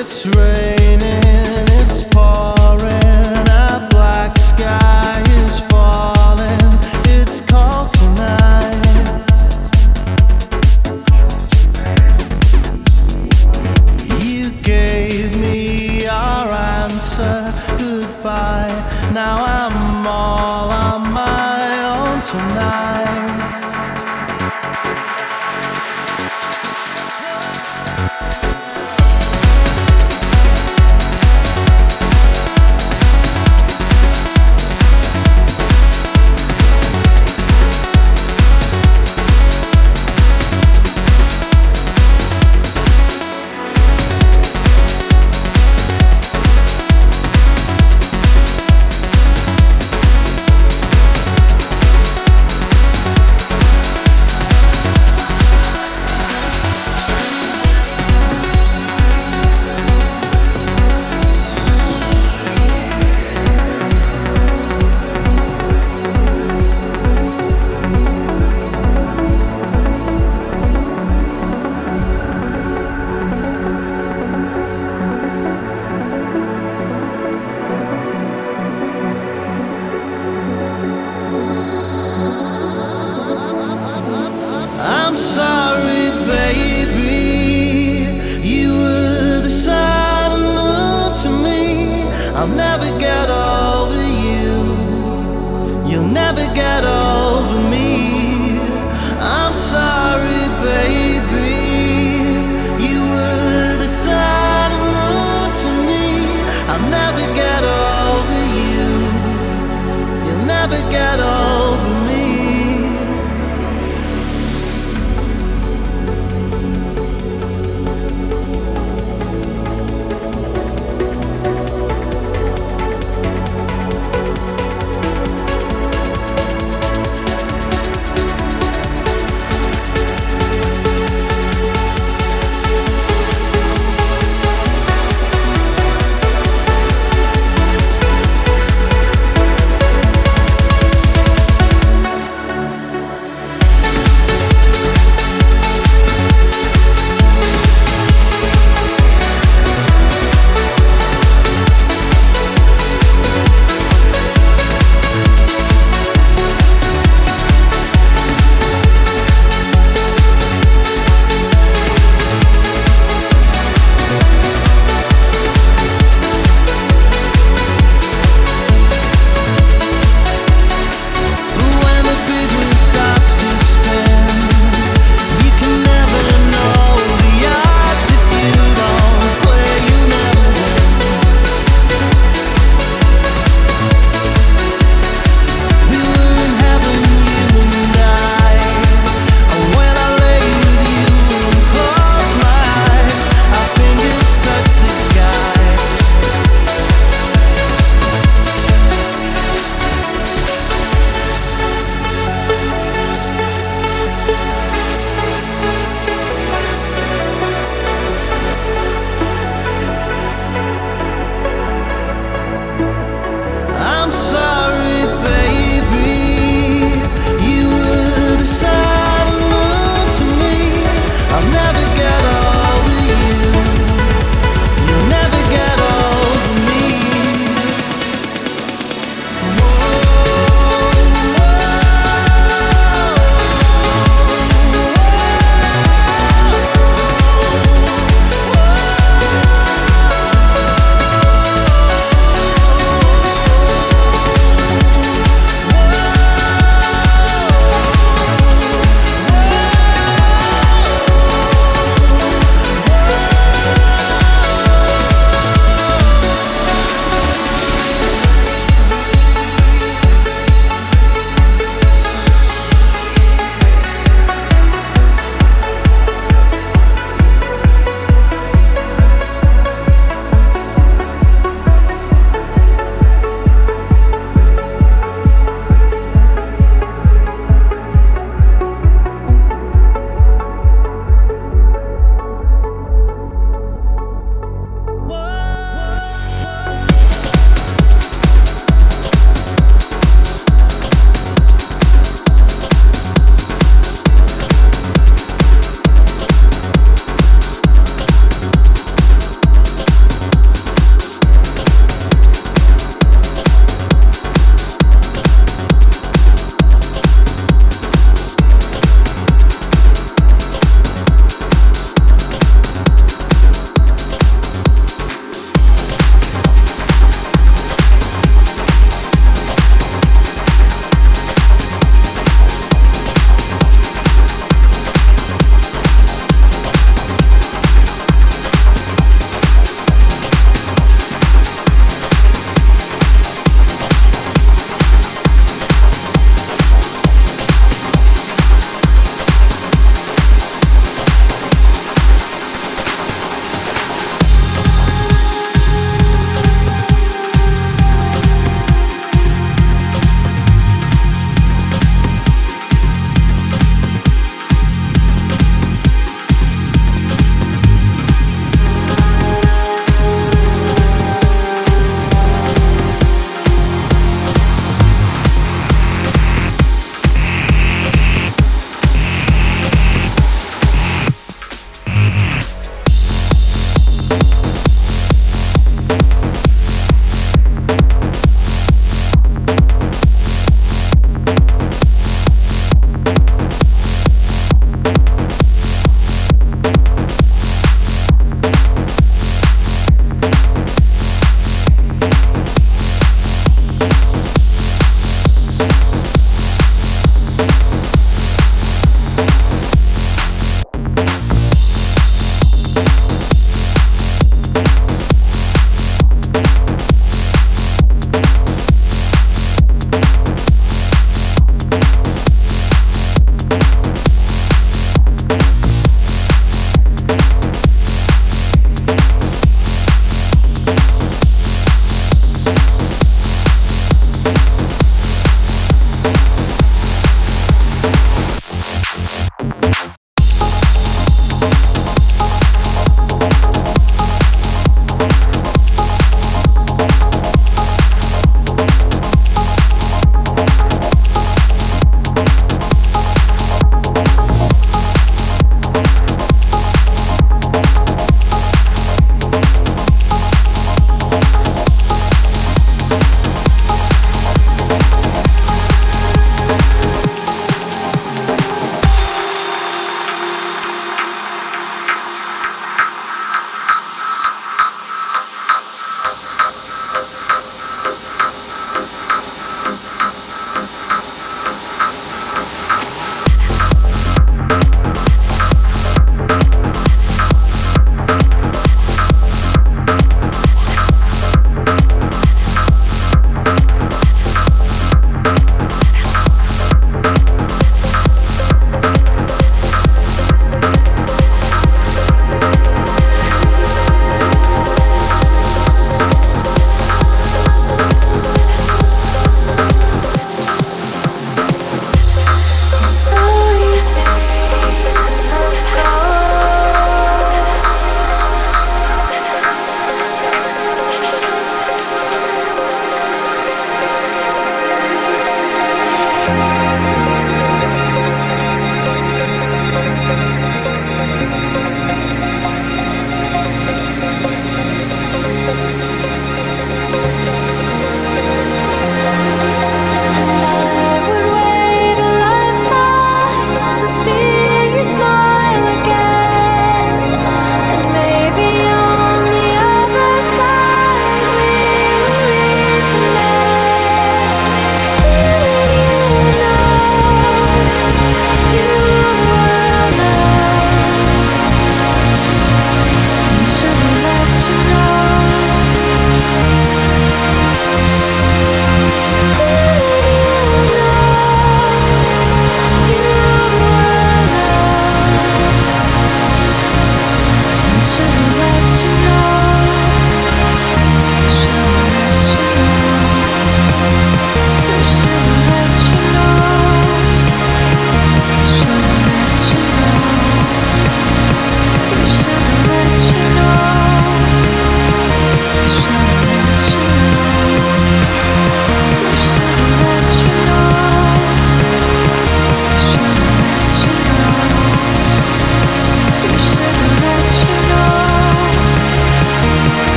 It's raining,